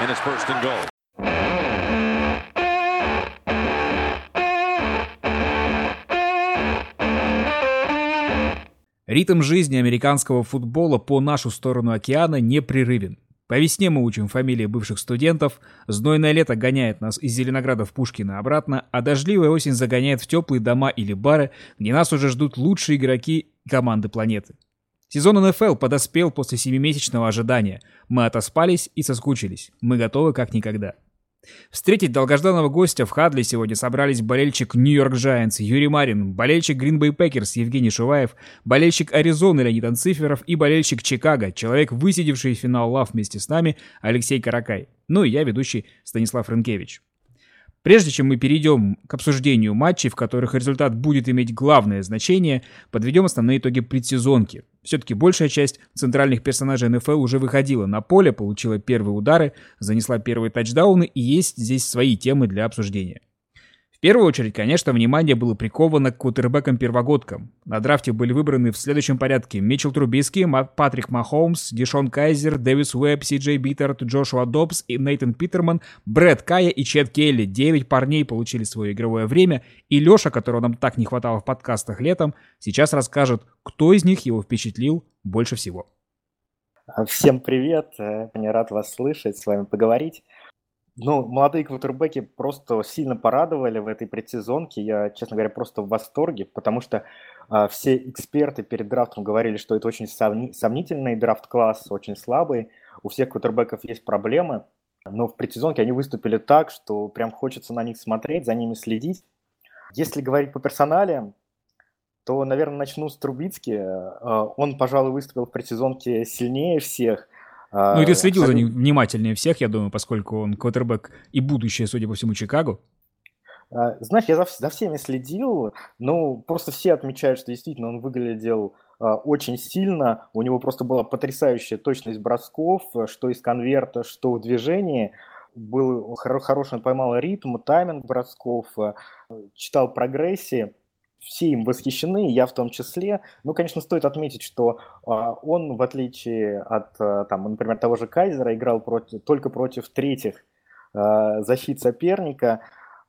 and it's first and goal. Ритм жизни американского футбола по нашу сторону океана непрерывен. По весне мы учим фамилии бывших студентов, знойное лето гоняет нас из Зеленограда в Пушкино обратно, а дождливая осень загоняет в теплые дома или бары, где нас уже ждут лучшие игроки команды планеты. Сезон НФЛ подоспел после семимесячного ожидания. Мы отоспались и соскучились. Мы готовы как никогда. Встретить долгожданного гостя в хадле сегодня собрались болельщик Нью-Йорк Giants Юрий Марин, болельщик Гринбей Пекерс Евгений Шуваев, болельщик Аризоны Леонид Анциферов и болельщик Чикаго, человек, высидевший финал live вместе с нами, Алексей Каракай. Ну и я, ведущий Станислав Рынкевич. Прежде чем мы перейдем к обсуждению матчей, в которых результат будет иметь главное значение, подведем основные итоги предсезонки. Все-таки большая часть центральных персонажей НФЛ уже выходила на поле, получила первые удары, занесла первые тачдауны и есть здесь свои темы для обсуждения. В первую очередь, конечно, внимание было приковано к квотербекам-первогодкам. На драфте были выбраны в следующем порядке Митчел Трубиски, Патрик Махоумс, Дишон Кайзер, Дэвис Уэбб, Си Джей Бетхард, Джошуа Добс и Нейтан Питерман, Брэд Кая и Чед Келли. Девять парней получили свое игровое время, и Леша, которого нам так не хватало в подкастах летом, сейчас расскажет, кто из них его впечатлил больше всего. Всем привет, мне рад вас слышать, с вами поговорить. Ну, молодые квотербеки просто сильно порадовали в этой предсезонке. Я, честно говоря, просто в восторге, потому что а, все эксперты перед драфтом говорили, что это очень сомни- сомнительный драфт-класс, очень слабый. У всех квотербеков есть проблемы, но в предсезонке они выступили так, что прям хочется на них смотреть, за ними следить. Если говорить по персонале, то, наверное, начну с Трубицки. А, он, пожалуй, выступил в предсезонке сильнее всех – ну и ты следил за ним внимательнее всех, я думаю, поскольку он квотербек и будущее, судя по всему, Чикаго. А, знаешь, я за, за всеми следил, ну, просто все отмечают, что действительно он выглядел а, очень сильно, у него просто была потрясающая точность бросков, что из конверта, что в движении, был хор- хороший, он поймал ритм, тайминг бросков, а, читал прогрессии, все им восхищены, я в том числе. Ну, конечно, стоит отметить, что э, он, в отличие от, э, там, например, того же Кайзера, играл против, только против третьих э, защит соперника.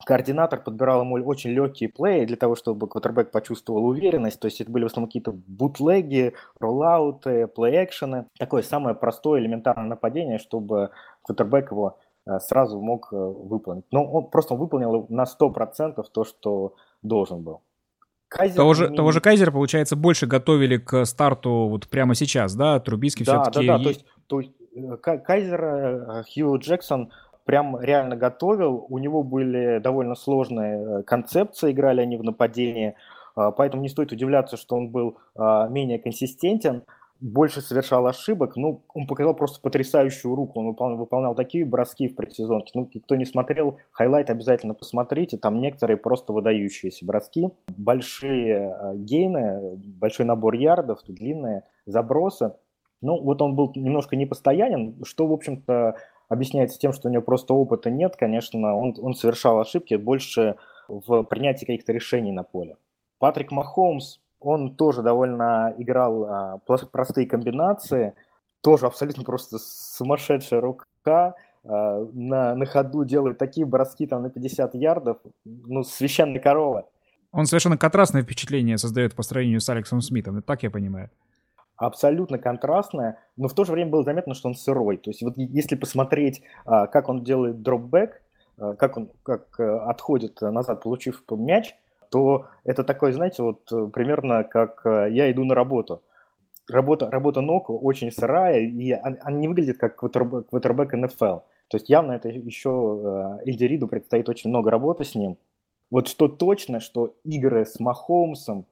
Координатор подбирал ему очень легкие плеи для того, чтобы квотербек почувствовал уверенность. То есть это были в основном какие-то бутлеги, роллауты, плей-экшены. Такое самое простое, элементарное нападение, чтобы квотербек его сразу мог выполнить. Но он просто выполнил на 100% то, что должен был. Кайзер того, же, не... того же Кайзера, получается, больше готовили к старту вот прямо сейчас, да? Трубицкий да, все-таки... Да, да, то есть, то есть э, Кайзера э, Хью Джексон прям реально готовил, у него были довольно сложные э, концепции, играли они в нападении, поэтому не стоит удивляться, что он был менее консистентен, больше совершал ошибок. Ну, он показал просто потрясающую руку. Он выполнял, выполнял такие броски в предсезонке. Ну, кто не смотрел, highlight обязательно посмотрите. Там некоторые просто выдающиеся броски. Большие э, gain ы, большой набор ярдов, длинные забросы. Ну, вот он был немножко непостоянен, что, в общем-то, объясняется тем, что у него просто опыта нет. Конечно, он, он совершал ошибки больше в принятии каких-то решений на поле. Патрик Махомс он тоже довольно играл а, простые комбинации, тоже абсолютно просто сумасшедшая рука, а, на, на ходу делает такие броски там на 50 ярдов, ну, священная корова. Он совершенно контрастное впечатление создает по сравнению с Алексом Смитом, так я понимаю. Абсолютно контрастное, но в то же время было заметно, что он сырой. То есть вот если посмотреть, а, как он делает дропбэк, как он как э, отходит назад, получив мяч, то это такой, знаете, вот э, примерно как э, я иду на работу. Работа, работа ног очень сырая, и она не выглядит как квотербек НФЛ. То есть явно это еще э, Эдди Риду предстоит очень много работы с ним. Вот что точно, что игры с Махомсом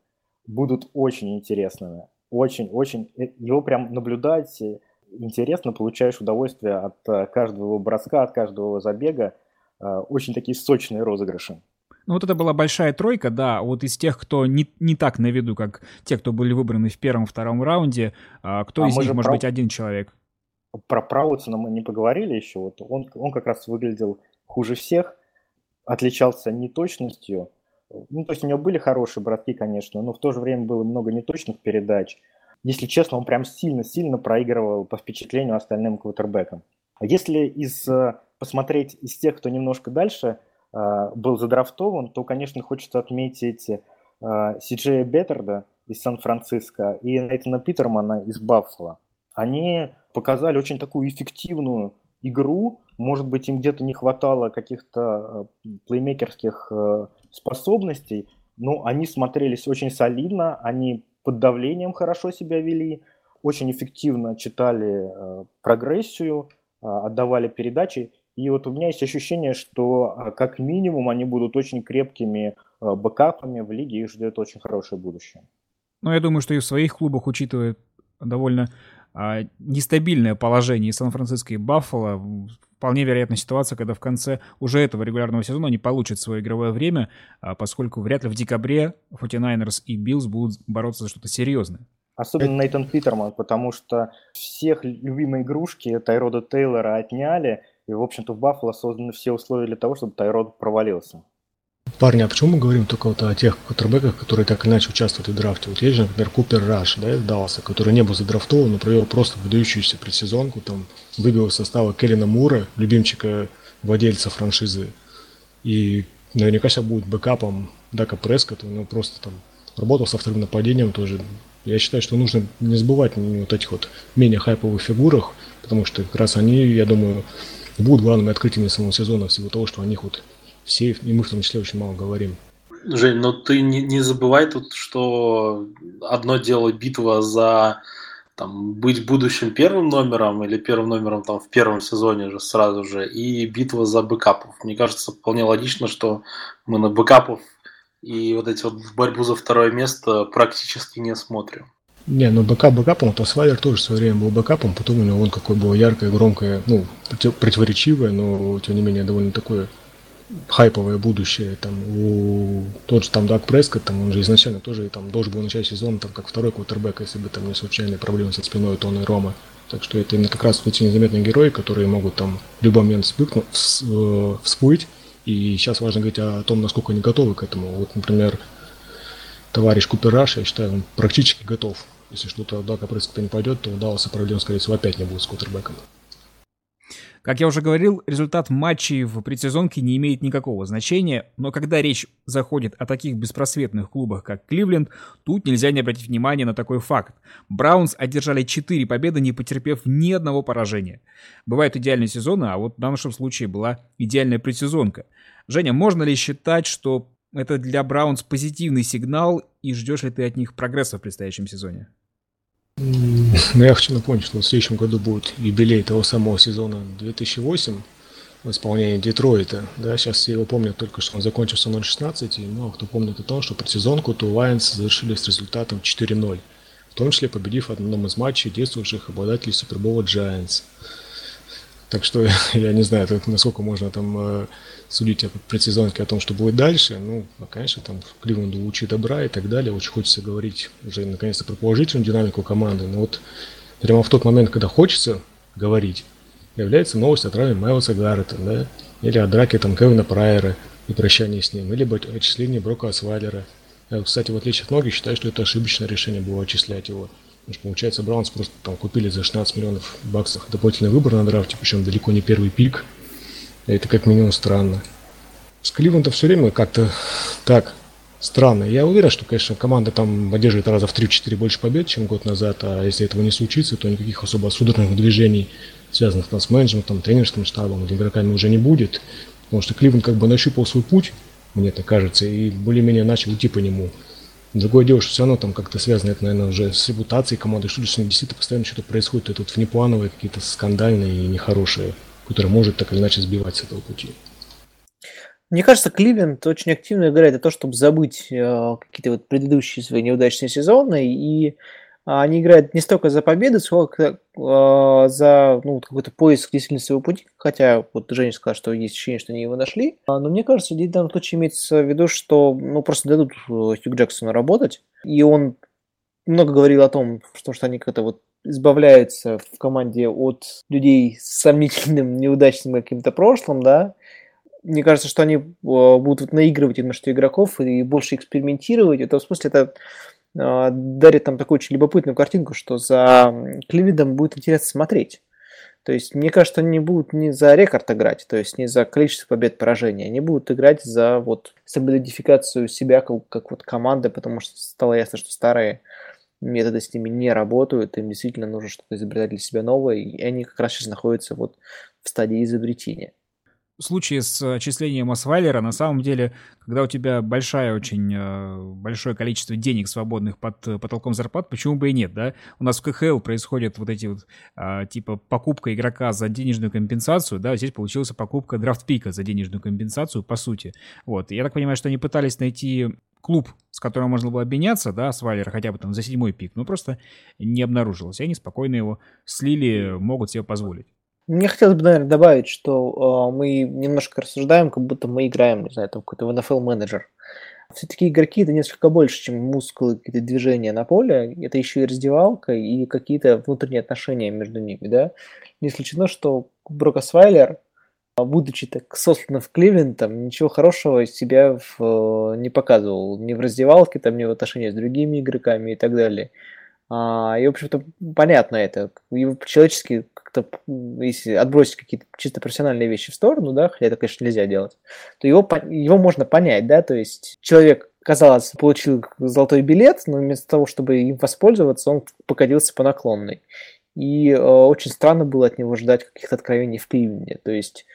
будут очень интересными. Очень-очень. Его прям наблюдать интересно, получаешь удовольствие от каждого броска, от каждого забега. Очень такие сочные розыгрыши. Ну, вот это была большая тройка, да, вот из тех, кто не, не так на виду, как те, кто были выбраны в первом-втором раунде, а кто а из них, может про... быть, один человек? Про Праутсона мы не поговорили еще, вот он, он как раз выглядел хуже всех, отличался неточностью, ну, то есть у него были хорошие братки, конечно, но в то же время было много неточных передач. Если честно, он прям сильно-сильно проигрывал по впечатлению остальным квотербекам. Если из, посмотреть из тех, кто немножко дальше был задрафтован, то, конечно, хочется отметить Си Джея Беттерда из Сан-Франциско и Нейтана Питермана из Баффало. Они показали очень такую эффективную игру. Может быть, им где-то не хватало каких-то плеймейкерских способностей, но они смотрелись очень солидно, они под давлением хорошо себя вели, очень эффективно читали э, прогрессию, э, отдавали передачи. И вот у меня есть ощущение, что э, как минимум они будут очень крепкими э, бэкапами в лиге, их ждет очень хорошее будущее. Ну, я думаю, что и в своих клубах, учитывая довольно а, нестабильное положение Сан-Франциско и Баффало, вполне вероятна ситуация, когда в конце уже этого регулярного сезона они получат свое игровое время, а, поскольку вряд ли в декабре 49ers и Биллс будут бороться за что-то серьезное. Особенно Нейтан Питерман, потому что всех любимые игрушки Тайрода Тейлора отняли, и, в общем-то, в Баффало созданы все условия для того, чтобы Тайрод провалился. Парни, а почему мы говорим только вот о тех квотербеках, которые так или иначе участвуют в драфте? Вот есть же, например, Купер Раш, да, из Далласа, который не был задрафтован, но провел просто выдающуюся предсезонку, там, выбил из состава Келлина Мура, любимчика владельца франшизы, и наверняка сейчас будет бэкапом Дака Прескотта, ну, просто там работал со вторым нападением тоже. Я считаю, что нужно не забывать вот этих вот менее хайповых фигурах, потому что как раз они, я думаю, будут главными открытиями самого сезона всего того, что о них вот все, и мы в том числе очень мало говорим. Жень, но ты не, не забывай тут, что одно дело битва за там, быть будущим первым номером или первым номером там, в первом сезоне же сразу же, и битва за бэкапов. Мне кажется, вполне логично, что мы на backup ов и вот эти вот борьбу за второе место практически не смотрим. Не, ну backup backup ом, Освайлер тоже в свое время был backup ом, потом у него он какое было яркое, громкое, ну, противоречивое, но тем не менее довольно такое хайповое будущее. Там, у тот же там Дак Прескотт, там, он же изначально тоже там должен был начать сезон там, как второй квотербек, если бы там не случайные проблемы со спиной Тони Ромо. Так что это именно как раз эти незаметные герои, которые могут там в любой момент вспыхнуть, э, всплыть. И сейчас важно говорить о том, насколько они готовы к этому. Вот, например, товарищ Купераш, я считаю, он практически готов. Если что-то Дака Прескотта не пойдет, то Далласа проблем, скорее всего, опять не будет с квотербеком. Как я уже говорил, результат матчей в предсезонке не имеет никакого значения, но когда речь заходит о таких беспросветных клубах, как Кливленд, тут нельзя не обратить внимание на такой факт. Браунс одержали 4 победы, не потерпев ни одного поражения. Бывают идеальные сезоны, а вот в нашем случае была идеальная предсезонка. Женя, можно ли считать, что это для Браунс позитивный сигнал и ждешь ли ты от них прогресса в предстоящем сезоне? Но я хочу напомнить, что в следующем году будет юбилей того самого сезона 2008 в исполнении Детройта. Да, сейчас все его помнят только, что он закончился 0-16, и много кто помнит о том, что предсезонку то Lions завершили с результатом 4-0, в том числе победив в одном из матчей действующих обладателей Супербола Giants. Так что я не знаю, насколько можно там э, судить о предсезонке, о том, что будет дальше. Ну, конечно, там Кливленду лучи добра и так далее. Очень хочется говорить уже наконец-то про положительную динамику команды. Но вот прямо в тот момент, когда хочется говорить, является новость о травме Майлса Гаррета, да, или о драке там Кевина Прайера и прощании с ним, или об отчислении Брока Асвайлера. Я, кстати, в отличие от многих, считаю, что это ошибочное решение было отчислять его. Потому что, получается, Браунс просто там купили за 16 миллионов баксов дополнительный выбор на драфте, причем далеко не первый пик. Это как минимум странно. С Кливлендом все время как-то так странно. Я уверен, что, конечно, команда там одерживает раза в 3-4 больше побед, чем год назад, а если этого не случится, то никаких особо судорожных движений, связанных там, с менеджментом, тренерским штабом или игроками уже не будет. Потому что Кливленд как бы нащупал свой путь, мне так кажется, и более-менее начал идти по нему. Другое дело, что все равно там как-то связано это, наверное, уже с репутацией команды, что ним действительно постоянно что-то происходит, это вот внеплановые, какие-то скандальные и нехорошие, которые может так или иначе сбивать с этого пути. Мне кажется, Кливленд очень активно играет за то, чтобы забыть э, какие-то вот предыдущие свои неудачные сезоны и они играют не столько за победы, сколько э, за ну, какой-то поиск действительно своего пути. Хотя вот Женя сказал, что есть ощущение, что они его нашли. А, но мне кажется, в данном случае имеется в виду, что ну, просто дадут э, Хью Джексону работать. И он много говорил о том, что, что они как-то вот избавляются в команде от людей с сомнительным, неудачным каким-то прошлым, да, мне кажется, что они э, будут вот наигрывать что игроков и больше экспериментировать. Это в смысле это а, дарит там такую очень любопытную картинку, что за Кливидом будет интересно смотреть. То есть, мне кажется, они будут не за рекорд играть, то есть не за количество побед поражений, они будут играть за вот солидификацию себя как, как вот команды, потому что стало ясно, что старые методы с ними не работают, им действительно нужно что-то изобретать для себя новое, и они как раз сейчас находятся вот в стадии изобретения случае с отчислением Освайлера, на самом деле, когда у тебя большая очень, э, большое количество денег свободных под потолком зарплат, почему бы и нет, да? У нас в КХЛ происходят вот эти вот, а, типа, покупка игрока за денежную компенсацию, да, здесь получилась покупка драфт-пика за денежную компенсацию, по сути. Вот, я так понимаю, что они пытались найти клуб, с которым можно было обменяться, да, Свайлера хотя бы там за седьмой пик, но просто не обнаружилось. И они спокойно его слили, могут себе позволить. Мне хотелось бы, наверное, добавить, что э, мы немножко рассуждаем, как будто мы играем, не знаю, там какой-то NFL менеджер. Все-таки игроки это несколько больше, чем мускулы, какие-то движения на поле. Это еще и раздевалка и какие-то внутренние отношения между ними, да. Не исключено, что Брок Освайлер, будучи так сослан в Кливленд, там ничего хорошего из себя в, не показывал. Ни в раздевалке, там, ни в отношениях с другими игроками и так далее. А, и, в общем-то, понятно это. Его человечески как-то, если отбросить какие-то чисто профессиональные вещи в сторону, да, хотя это, конечно, нельзя делать, то его, его можно понять, да, то есть человек, казалось, получил золотой билет, но вместо того, чтобы им воспользоваться, он покатился по наклонной. И э, очень странно было от него ждать каких-то откровений в Кливленде. То есть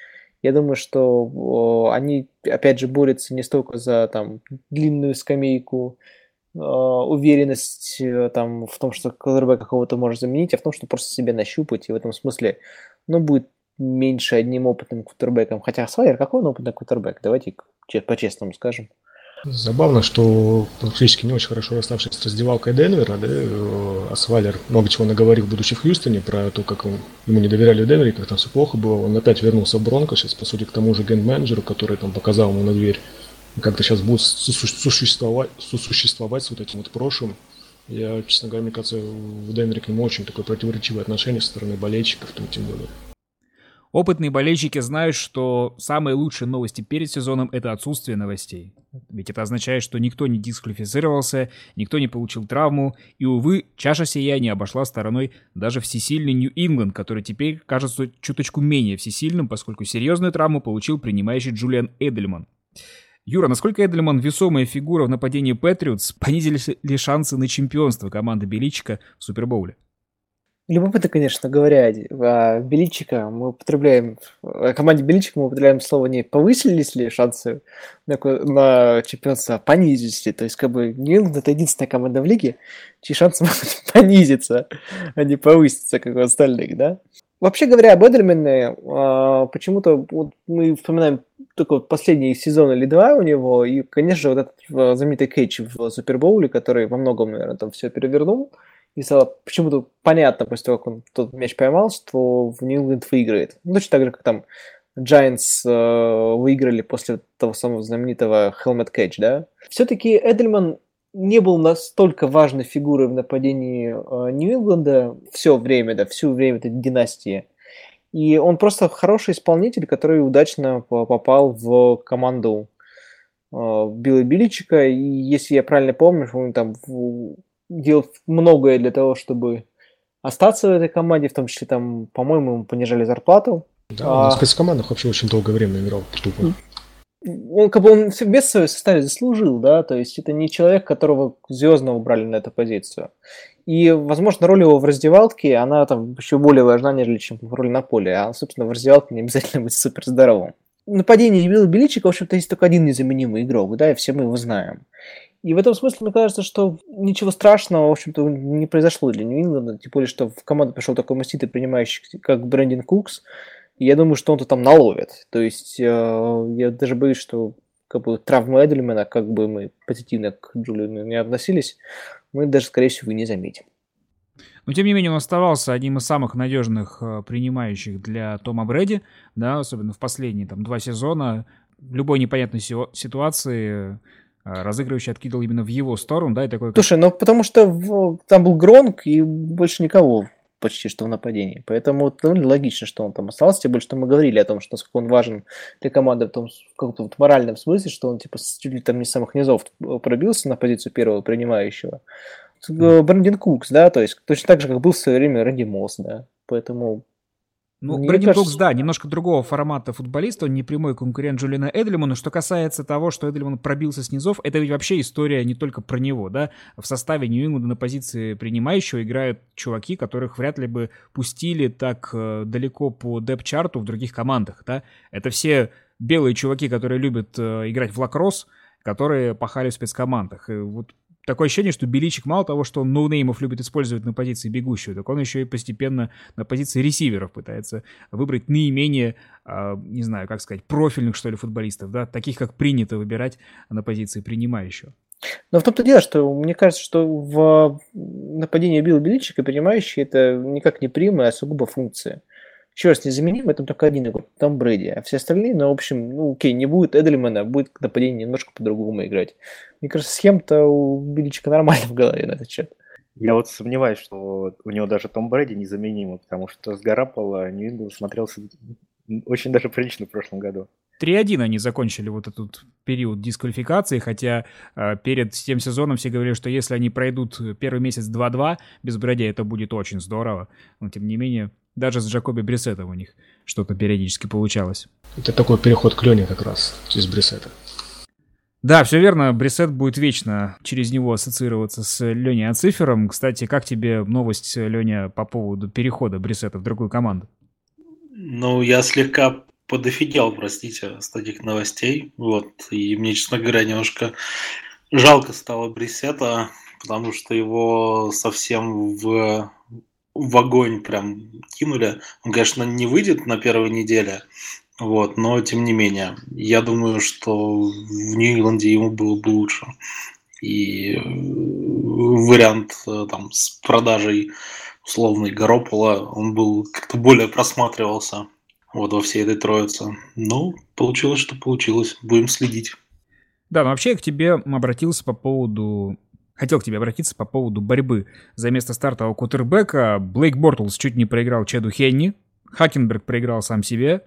я думаю, что э, они, опять же, борются не столько за там длинную скамейку, уверенность э, там, в том, что квотербека какого-то может заменить, а в том, что просто себе нащупать. И в этом смысле, ну, будет меньше одним опытным квотербеком. Хотя Свайер, какой он опытный квотербек? Давайте по-честному скажем. Забавно, что практически не очень хорошо расставшись с раздевалкой Денвера, да, э, Асвалер много чего наговорил, будучи в Хьюстоне, про то, как ему не доверяли в Денвере, как там все плохо было. Он опять вернулся в Бронко, сейчас, по сути, к тому же ген-менеджеру, который там показал ему на дверь как-то сейчас будут сосуществовать, сосуществовать с вот этим вот прошлым. Я, честно говоря, мне кажется, в Денвере к нему очень такое противоречивое отношение со стороны болельщиков, там, тем более. Опытные болельщики знают, что самые лучшие новости перед сезоном – это отсутствие новостей. Ведь это означает, что никто не дисквалифицировался, никто не получил травму, и, увы, чаша сия не обошла стороной даже всесильный Нью-Ингланд, который теперь кажется чуточку менее всесильным, поскольку серьезную травму получил принимающий Джулиан Эдельман. Юра, насколько Эдельман весомая фигура в нападении Патриотс, понизили ли шансы на чемпионство команды Беличика в Супербоуле? Любопытно, конечно, говоря, а Беличика мы употребляем, о команде Беличика мы употребляем слово не повысились ли шансы на, на чемпионство, а понизились ли. То есть, как бы, нью это единственная команда в лиге, чьи шансы могут понизиться, а не повыситься, как у остальных, да? Вообще говоря, об Эдельмене, а, почему-то вот мы вспоминаем только вот последние сезон или два у него, и, конечно вот этот а, знаменитый кетч в Супербоуле, который во многом, наверное, там все перевернул, и стало почему-то понятно после того, как он тот мяч поймал, что в Нью-Ингланд выиграет. Ну, точно так же, как там Giants э, выиграли после того самого знаменитого Helmet Catch, да. Все-таки Эдельман не был настолько важной фигурой в нападении э, Нью-Ингланда все время, да, всю время этой династии. И он просто хороший исполнитель, который удачно попал в команду э, Билла Биличика. И если я правильно помню, он там делал многое для того, чтобы остаться в этой команде, в том числе там, по-моему, ему понижали зарплату. Да, он а... в спецкомандах вообще очень долгое время играл тупо он как бы он без своего составе заслужил, да, то есть это не человек, которого звездно убрали на эту позицию. И, возможно, роль его в раздевалке, она там еще более важна, нежели чем роль на поле. А, собственно, в раздевалке не обязательно быть супер здоровым. Нападение Билла Беличика, в общем-то, есть только один незаменимый игрок, да, и все мы его знаем. И в этом смысле, мне кажется, что ничего страшного, в общем-то, не произошло для Нью-Ингланда, тем более, что в команду пришел такой маститый принимающий, как Брэндин Кукс, я думаю, что он-то там наловит. То есть э, я даже боюсь, что как бы травмы Эдельмана, как бы мы позитивно к Джулиану не относились, мы даже, скорее всего, не заметим. Но, тем не менее, он оставался одним из самых надежных э, принимающих для Тома Брэди, да, особенно в последние там, два сезона. В любой непонятной ситуации э, разыгрывающий откидывал именно в его сторону, да, и такой... Слушай, ну потому что в, там был Гронк и больше никого почти что в нападении. Поэтому довольно логично, что он там остался. Тем более, что мы говорили о том, что насколько он важен для команды в том в каком-то вот моральном смысле, что он типа чуть ли там не с самых низов пробился на позицию первого принимающего. Mm. Брэндин Кукс, да, то есть точно так же, как был в свое время Рэнди Мосс, да. Поэтому Ну, Мне Брэдин кажется... Да, немножко другого формата футболиста, он не прямой конкурент Джулина Эдельмана. Что касается того, что Эдельман пробился с низов, это ведь вообще история не только про него, да. В составе Нью-Ингланда на позиции принимающего играют чуваки, которых вряд ли бы пустили так э, далеко по деп-чарту в других командах, да. Это все белые чуваки, которые любят э, играть в лакросс, которые пахали в спецкомандах. И вот такое ощущение, что Беличик мало того, что он ноунеймов любит использовать на позиции бегущего, так он еще и постепенно на позиции ресиверов пытается выбрать наименее, э, не знаю, как сказать, профильных, что ли, футболистов, да, таких, как принято выбирать на позиции принимающего. Но в том-то дело, что мне кажется, что в нападении Билла Беличика принимающий это никак не прямая, а сугубо функция. Еще раз, незаменим, это только один игрок, Том Брэди. А все остальные, ну, в общем, ну, окей, не будет Эдельмана, будет нападение немножко по-другому играть. Мне кажется, схема-то у Беличика нормально в голове на этот счет. Я вот сомневаюсь, что у него даже Том Брэди незаменимый, потому что с Гарапола Нью смотрелся очень даже прилично в прошлом году. 3-1 они закончили вот этот период дисквалификации, хотя э, перед тем сезоном все говорили, что если они пройдут первый месяц 2-2 без Брэди, это будет очень здорово. Но тем не менее, даже с Джакоби Брисетом у них что-то периодически получалось. Это такой переход к Лене как раз через Брисета. Да, все верно. Брисет будет вечно через него ассоциироваться с Леней Ацифером. Кстати, как тебе новость, Леня, по поводу перехода Брисета в другую команду? Ну, я слегка подофигел, простите, с таких новостей. Вот. И мне, честно говоря, немножко жалко стало Брисета, потому что его совсем в в огонь прям кинули. Он, конечно, не выйдет на первой неделе, вот, но тем не менее, я думаю, что в Нью-Ингланде ему было бы лучше. И э, вариант э, там с продажей условной Горопола, он был как-то более просматривался вот во всей этой троице. Ну, получилось, что получилось. Будем следить. Да, вообще я к тебе обратился по поводу Хотел к тебе обратиться по поводу борьбы за место стартового кутербека. Блейк Бортлс чуть не проиграл Чеду Хенни. Хакенберг проиграл сам себе.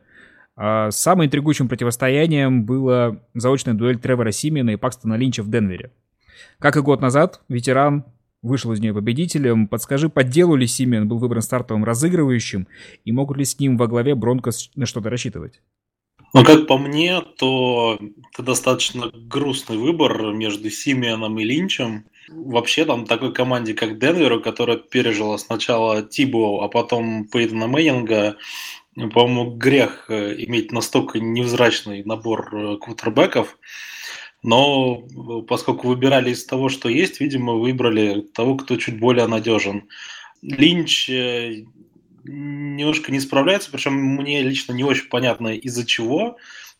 А самым интригующим противостоянием была заочная дуэль Тревора Симена и Пакстона Линча в Денвере. Как и год назад, ветеран вышел из нее победителем. Подскажи, по делу ли Симен был выбран стартовым разыгрывающим, и могут ли с ним во главе Бронкос на что-то рассчитывать? Ну, как по мне, то это достаточно грустный выбор между Симеоном и Линчем. Вообще там такой команде, как Денверу, которая пережила сначала Тибо, а потом Пейтона Мэннинга, по-моему, грех э, иметь настолько невзрачный набор э, квотербеков. Но э, поскольку выбирали из того, что есть, видимо, выбрали того, кто чуть более надежен. Линч немножко не справляется, причем мне лично не очень понятно из-за чего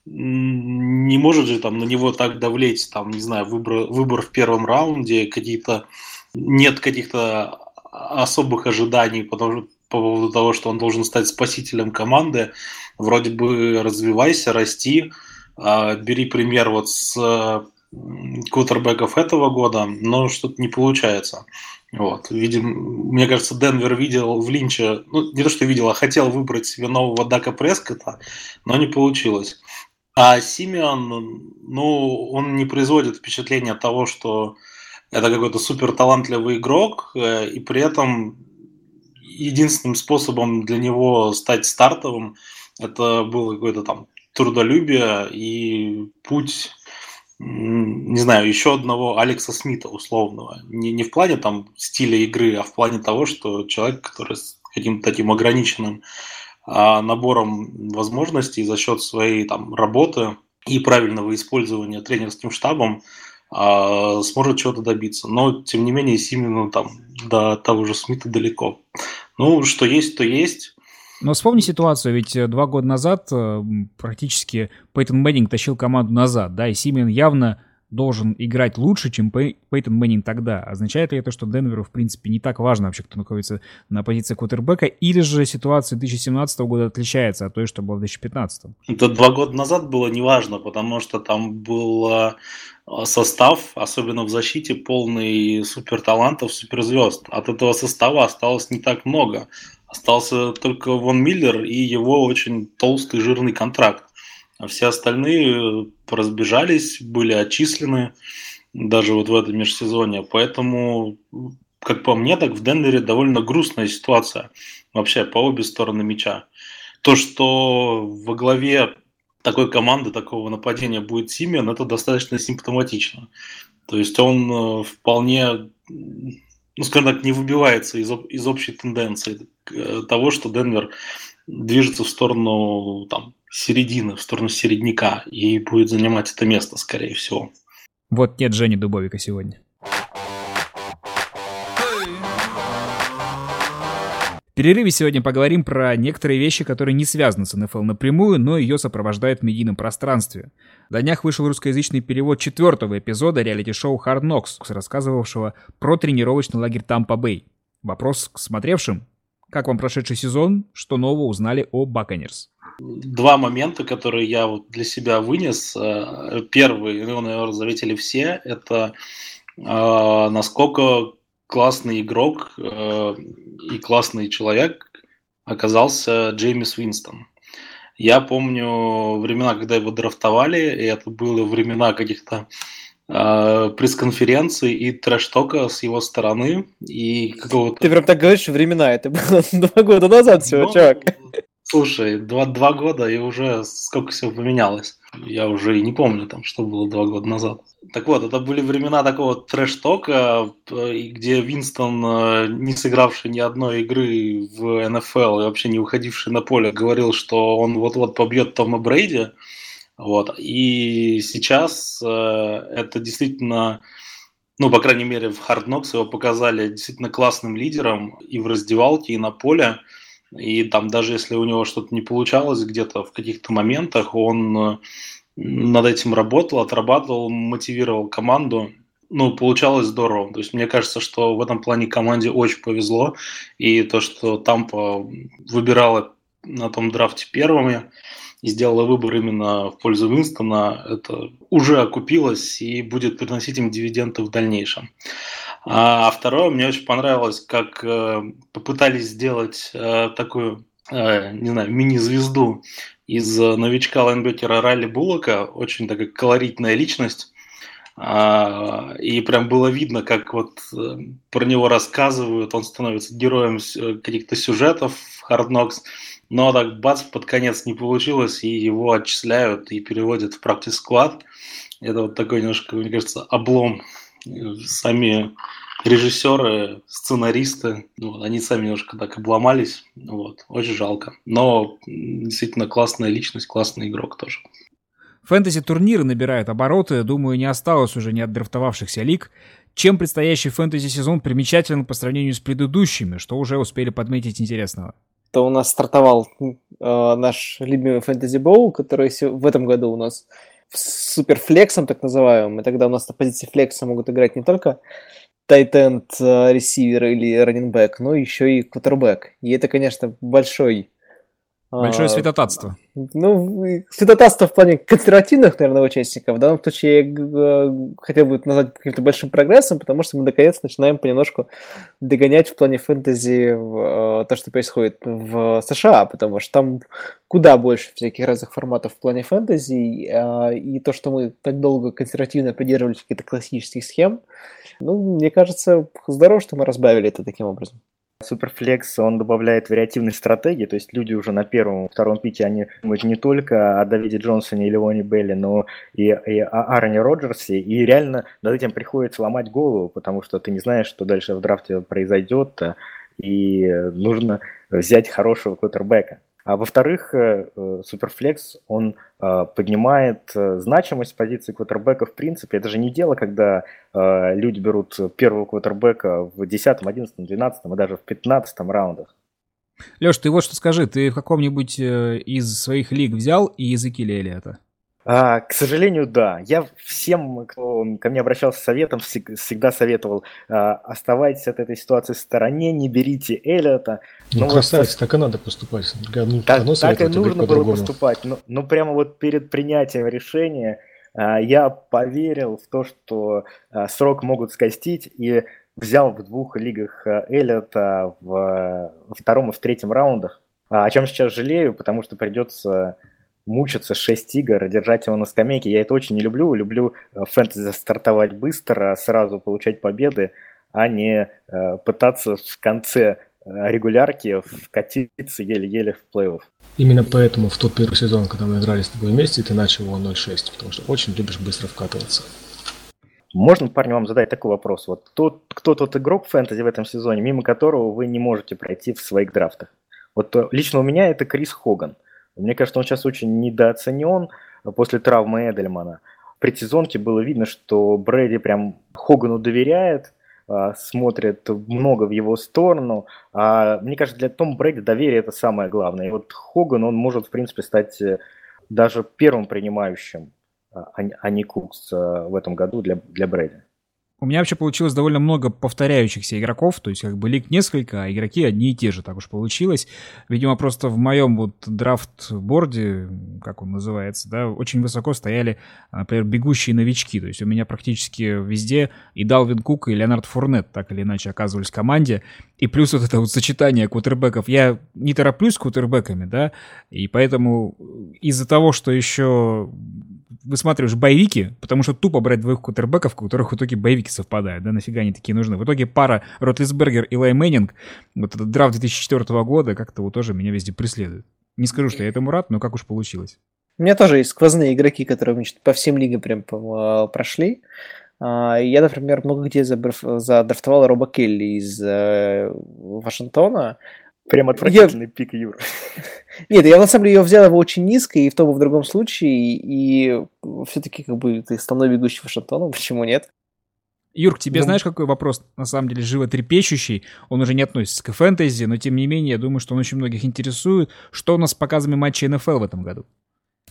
не может же там на него так давлеть, там, не знаю, выбор, выбор в первом раунде, какие-то нет каких-то особых ожиданий потому, по поводу того, что он должен стать спасителем команды. Вроде бы развивайся, расти, а, бери пример вот с квотербеков этого года, но что-то не получается. Вот, видим, мне кажется, Денвер видел в Линче, ну, не то, что видел, а хотел выбрать себе нового Дака Прескота, но не получилось. А Симеон, ну, он не производит впечатления того, что это какой-то супер талантливый игрок, э, и при этом единственным способом для него стать стартовым это было какое-то там трудолюбие и путь, не знаю, еще одного Алекса Смита условного. Не, не в плане там стиля игры, а в плане того, что человек, который с каким-то таким ограниченным набором возможностей за счет своей там, работы и правильного использования тренерским штабом а, сможет чего-то добиться. Но, тем не менее, Симену там до того же Смита далеко. Ну, что есть, то есть. Но вспомни ситуацию, ведь э, два года назад э, практически Пейтон Мэннинг тащил команду назад, да, и Симен явно должен играть лучше, чем Пей, Пейтон Мэннинг тогда. Означает ли это, что Денверу, в принципе, не так важно вообще, кто находится на позиции квотербека, или же ситуация 2017 года отличается от той, что была в 2015? Это два года назад было неважно, потому что там был а, состав, особенно в защите, полный суперталантов, суперзвезд. От этого состава осталось не так много. Остался только Вон Миллер и его очень толстый жирный контракт. А все остальные э, разбежались, были отчислены даже вот в этом межсезонье. Поэтому, как по мне, так в Денвере довольно грустная ситуация вообще по обе стороны мяча. то, что во главе такой команды, такого нападения будет Симеон, это достаточно симптоматично. То есть он вполне, ну, скажем так, не выбивается из, из общей тенденции того, что Денвер движется в сторону там, середины, в сторону середняка и будет занимать это место, скорее всего. Вот нет Жени Дубовика сегодня. В перерыве сегодня поговорим про некоторые вещи, которые не связаны с НФЛ напрямую, но ее сопровождают в медийном пространстве. На днях вышел русскоязычный перевод четвертого эпизода реалити-шоу Hard Knocks, рассказывавшего про тренировочный лагерь Тампа Бэй. Вопрос к смотревшим. Как вам прошедший сезон? Что нового узнали о Баконерс? Два момента, которые я вот для себя вынес. Э, первый, ну, наверное, заметили все, это э, насколько классный игрок э, и классный человек оказался Джеймис Винстон. Я помню времена, когда его драфтовали, и это было времена каких-то э, пресс-конференций и трэш-тока с его стороны. И какого-то... Ты прям так говоришь, времена, это было два года назад всего, ну, чувак. Слушай, два, два года и уже сколько всего поменялось. Я уже и не помню, там, что было два года назад. Так вот, это были времена такого трэш-тока, где Винстон, э, не сыгравший ни одной игры в НФЛ и вообще не выходивший на поле, говорил, что он вот-вот побьет Тома Брейди. Вот. И сейчас э, это действительно, ну, по крайней мере, в Hard Knocks его показали действительно классным лидером и в раздевалке, и на поле. И там даже если у него что-то не получалось где-то в каких-то моментах, он э, над этим работал, отрабатывал, мотивировал команду. Ну, получалось здорово. То есть мне кажется, что в этом плане команде очень повезло. И то, что Тампа выбирала на том драфте первыми и сделала выбор именно в пользу Винстона, это уже окупилось и будет приносить им дивиденды в дальнейшем. А второе, мне очень понравилось, как э, попытались сделать э, такую, э, не знаю, мини-звезду из новичка лайнбекера Ралли Буллока, очень такая колоритная личность. А, и прям было видно, как вот про него рассказывают, он становится героем каких-то сюжетов в Hard Knocks, но так бац, под конец не получилось, и его отчисляют и переводят в практик склад. Это вот такой немножко, мне кажется, облом сами режиссеры, сценаристы, ну, они сами немножко так обломались, вот, очень жалко. Но действительно классная личность, классный игрок тоже. Фэнтези-турниры набирают обороты, думаю, не осталось уже не отдрафтовавшихся лиг. Чем предстоящий фэнтези-сезон примечателен по сравнению с предыдущими, что уже успели подметить интересного? То у нас стартовал э, наш любимый фэнтези боул, который в этом году у нас суперфлексом, так называемым, и тогда у нас на позиции флекса могут играть не только тайтенд, э, ресивер или раненбэк, но еще и квотербек. И это, конечно, большой Большое а, святотатство. Ну, святотатство в плане консервативных, наверное, участников. В данном случае я э, хотел бы назвать каким-то большим прогрессом, потому что мы наконец начинаем понемножку догонять в плане фэнтези э, то, что происходит в США, потому что там куда больше всяких разных форматов в плане фэнтези, э, и то, что мы так долго консервативно придерживались каких-то классических схем, ну, мне кажется, здорово, что мы разбавили это таким образом. Суперфлекс, он добавляет вариативной стратегии, то есть люди уже на первом, втором пике, они думают не только о Давиде Джонсоне и Леоне Белли, но и, и о Аароне Роджерсе, и реально над этим приходится ломать голову, потому что ты не знаешь, что дальше в драфте произойдет, и нужно взять хорошего квотербека. А во-вторых, э, э, Суперфлекс, он э, поднимает значимость позиции квотербека в принципе. Это же не дело, когда люди берут первого квотербека в 10, 11, 12 и даже в 15 раундах. Леш, ты вот что скажи, ты в каком-нибудь из своих лиг взял и языки ли это? А, к сожалению, да. Я всем, кто ко мне обращался с советом, всегда советовал а, оставайтесь от этой ситуации в стороне, не берите Эллиота. Ну, ну красавец, вот, так и надо поступать. Ну, так, так и нужно было поступать. Но, но прямо вот перед принятием решения а, я поверил в то, что а, срок могут скостить, и взял в двух лигах а, Эллиота в, во втором и в третьем раундах. А, о чем сейчас жалею, потому что придется мучиться 6 игр, держать его на скамейке. Я это очень не люблю. Люблю э, фэнтези стартовать быстро, сразу получать победы, а не э, пытаться в конце регулярки вкатиться еле-еле в плей-офф. Именно поэтому в тот первый сезон, когда мы играли с тобой вместе, ты начал его 0-6, потому что очень любишь быстро вкатываться. Можно, парни, вам задать такой вопрос? Вот тот, кто тот игрок фэнтези в этом сезоне, мимо которого вы не можете пройти в своих драфтах? Вот э, лично у меня это Крис Хоган. Мне кажется, он сейчас очень недооценен после травмы Эдельмана. В предсезонке было видно, что Брэди прям Хогану доверяет, а, смотрит много в его сторону. А мне кажется, для Тома Брэди доверие это самое главное. И вот Хоган, он может, в принципе, стать э, даже первым принимающим, а, а не Кукс в этом году для, для Брэди. У меня вообще получилось довольно много повторяющихся игроков, то есть как бы лик несколько, а игроки одни и те же, так уж получилось. Видимо, просто в моем вот драфт-борде, как он называется, да, очень высоко стояли, например, бегущие новички. То есть у меня практически везде и Далвин Кук, и Леонард Фурнет так или иначе оказывались в команде. И плюс вот это вот сочетание кутербеков. Я не тороплюсь с кутербеками, да, и поэтому из-за того, что еще высматриваешь боевики, потому что тупо брать двоих кутербеков, у которых в итоге боевики совпадают, да, нафига они такие нужны. В итоге пара Ротлисбергер и Лай вот этот драфт 2004 года как-то вот тоже меня везде преследует. Не скажу, что я этому рад, но как уж получилось. У меня тоже есть сквозные игроки, которые по всем лигам прям прошли. А, я, например, много где задрафтовал Роба Келли из э, Вашингтона. Прям отвратительный я... пик, Юр. Нет, я на самом деле ее взял его очень низко, и в том и в другом случае, и все-таки как бы ты основной бегущий Вашингтоном, почему нет? Юр, к тебе ну, знаешь, какой вопрос, на самом деле, животрепещущий? Он уже не относится к фэнтези, но тем не менее, я думаю, что он очень многих интересует. Что у нас с показами матча НФЛ в этом году?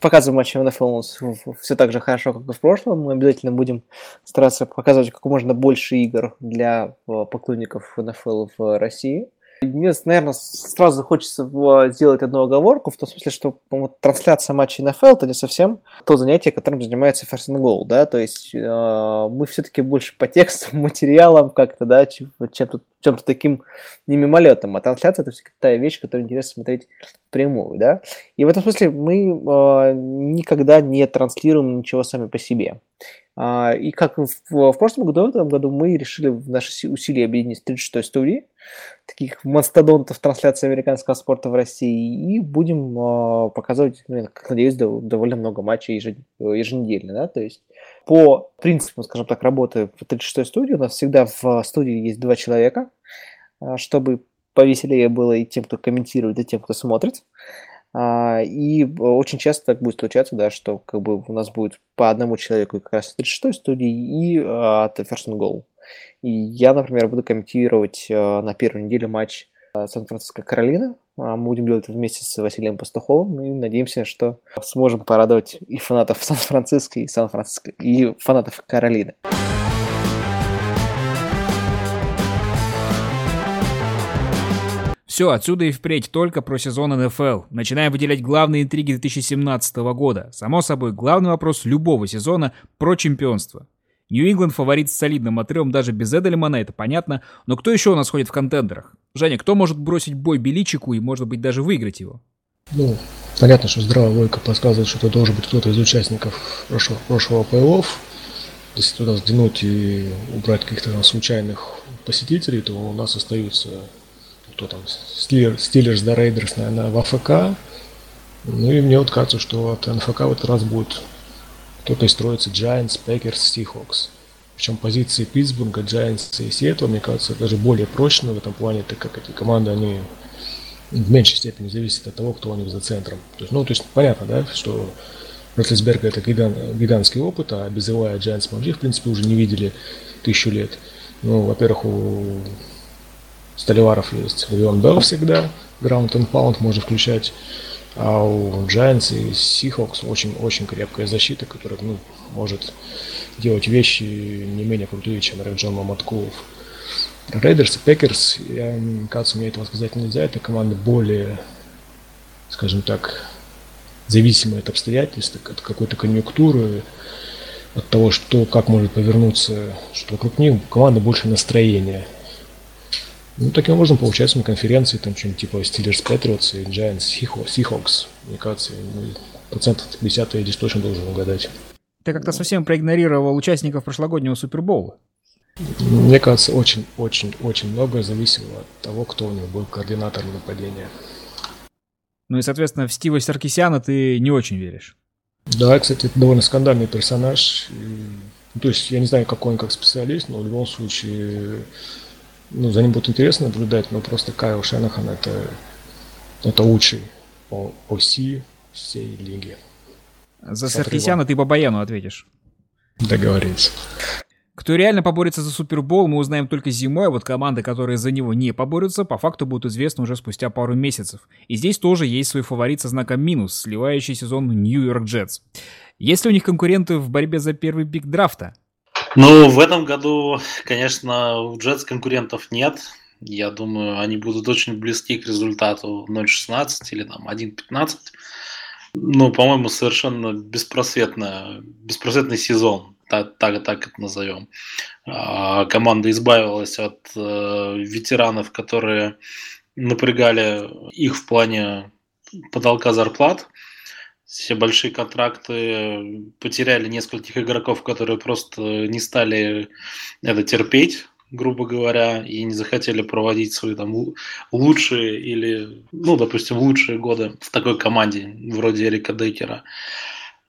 Показываем матчи НФЛ у нас все так же хорошо, как и в прошлом. Мы обязательно будем стараться показывать как можно больше игр для э, поклонников НФЛ в России. Мне, наверное, сразу хочется сделать одну оговорку, в том смысле, что вот, трансляция матчей НФЛ это не совсем то занятие, которым занимается First and Goal, да, то есть э, мы все-таки больше по тексту, материалам как-то, да, чем-то, чем-то таким не мимолетом, а трансляция это все-таки та вещь, которую интересно смотреть прямую, да, и в этом смысле мы э, никогда не транслируем ничего сами по себе. А, и как в, в прошлом году, в этом году мы решили наши усилия объединить с 36-й студии, таких мастодонтов трансляции американского спорта в России, и будем э, показывать, ну, как надеюсь, довольно много матчей еженедельно, да, то есть по принципу, скажем так, работы в 36-й студии у нас всегда в студии есть два человека, чтобы повеселее было и тем, кто комментирует, и тем, кто смотрит. А, и очень часто так будет случаться, да, что как бы у нас будет по одному человеку как раз 36-й студии и от First and Goal. И я, например, буду комментировать а, на первой неделе матч а, Сан-Франциско-Каролина. Мы будем делать это вместе с Василием Пастуховым и надеемся, что сможем порадовать и фанатов Сан-Франциско, и Сан-Франциско, и фанатов Каролины. Все, отсюда и впредь только про сезон НФЛ. Начинаем выделять главные интриги 2017 года. Само собой, главный вопрос любого сезона про чемпионство. Нью-Ингланд фаворит с солидным отрывом даже без Эдельмана, это понятно. Но кто еще у нас ходит в контендерах? Женя, кто может бросить бой Беличику и, может быть, даже выиграть его? Ну, понятно, что здравая логика подсказывает, что это должен быть кто-то из участников прошлого, прошлого плей-офф. Если туда взглянуть и убрать каких-то случайных посетителей, то у нас остаются кто там, Стиллерс да Рейдерс, наверное, в АФК. Ну и мне вот кажется, что от НФК в этот раз будет кто-то из троицы Giants, Packers, Seahawks. Причем позиции Питтсбурга, Giants и Сиэтла, мне кажется, даже более прочные в этом плане, так как эти команды, они в меньшей степени зависят от того, кто у них за центром. То есть, ну, то есть понятно, да, что Ротлисберга это гигант, гигантский опыт, а без Илая Giants мы вообще, в принципе, уже не видели тысячу лет. Ну, во-первых, у сталеваров есть Левеон Белл всегда, Ground and Pound можно включать. А у Giants и Seahawks очень-очень крепкая защита, которая ну, может делать вещи не менее крутые, чем Рэджон Маматкулов. Рейдерс и Пекерс, я, кажется, мне этого сказать нельзя, это команды более, скажем так, зависимые от обстоятельств, от какой-то конъюнктуры, от того, что, как может повернуться, что вокруг них команда больше настроения. Ну, таким образом, получается на конференции там что-нибудь типа Steelers Patriots и Giants Seahawks. Мне кажется, ну, процентов 50 я здесь точно должен угадать. Ты как-то совсем проигнорировал участников прошлогоднего Супербола. Мне кажется, очень-очень-очень многое зависело от того, кто у него был координатором нападения. Ну и, соответственно, в Стива Саркисяна ты не очень веришь. Да, кстати, это довольно скандальный персонаж. И, то есть я не знаю, какой он как специалист, но в любом случае ну, за ним будет интересно наблюдать, но просто Кайл Шенахан это, это лучший по оси всей лиги. За Саркисяна ты по Баяну ответишь. Договорились. Кто реально поборется за Супербол, мы узнаем только зимой, а вот команды, которые за него не поборются, по факту будут известны уже спустя пару месяцев. И здесь тоже есть свой фаворит со знаком минус, сливающий сезон Нью-Йорк Джетс. Есть ли у них конкуренты в борьбе за первый пик драфта? Ну, в этом году, конечно, у Джетс конкурентов нет. Я думаю, они будут очень близки к результату 0.16 или там 1.15. Ну, по-моему, совершенно беспросветный, беспросветный сезон так, так, так это назовем. А, команда избавилась от э, ветеранов, которые напрягали их в плане потолка зарплат. Все большие контракты потеряли нескольких игроков, которые просто не стали это терпеть грубо говоря, и не захотели проводить свои там лучшие или, ну, допустим, лучшие годы в такой команде, вроде Эрика Декера.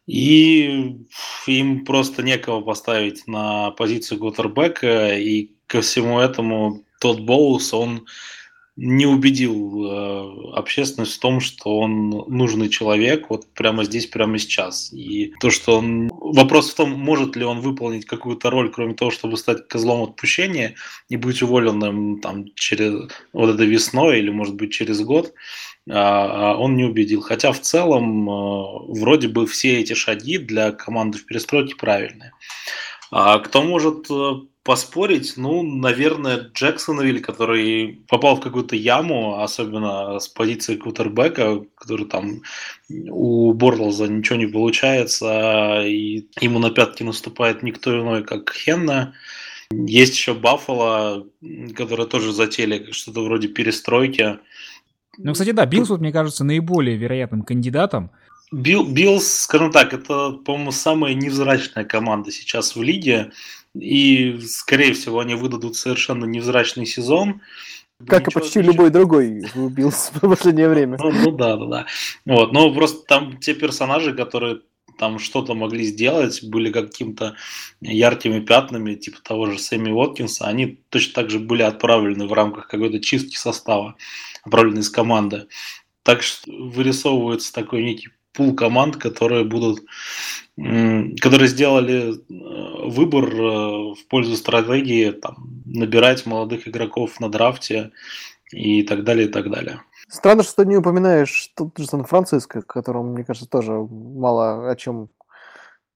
И им просто некого поставить на позицию квотербека, и ко всему этому тот Боус, он не убедил э, общественность в том, что он нужный человек вот прямо здесь, прямо сейчас. И то, что он... Вопрос в том, может ли он выполнить какую-то роль, кроме того, чтобы стать козлом отпущения и быть уволенным там через вот этой весной или, может быть, через год. А, а он не убедил. Хотя в целом э, вроде бы все эти шаги для команды в перестройке правильные. А кто может э, поспорить? Ну, наверное, Джексонвиль, который попал в какую-то яму, особенно с позиции квотербека, который там у Бортлза ничего не получается, и ему на пятки наступает никто иной, как Хенни. Есть еще Баффало, которые тоже затеяли что-то вроде перестройки. Ну, кстати, да, Биллс, вот, мне кажется, наиболее вероятным кандидатом. Билл, Биллс, скажем так, это, по-моему, самая невзрачная команда сейчас в лиге. И, скорее всего, они выдадут совершенно невзрачный сезон. Как Ничего и почти любой другой Биллс в последнее время. Ну, ну да, да, да. Вот, но просто там те персонажи, которые там что-то могли сделать, были каким-то яркими пятнами, типа того же Сэмми Уоткинса, они точно так же были отправлены в рамках какой-то чистки состава, отправлены из команды. Так что вырисовывается такой некий пул команд, которые будут, которые сделали э, выбор э, в пользу стратегии там, набирать молодых игроков на драфте и так далее, и так далее. Странно, что ты не упоминаешь тут же Сан-Франциско, которому, мне кажется, тоже мало о чем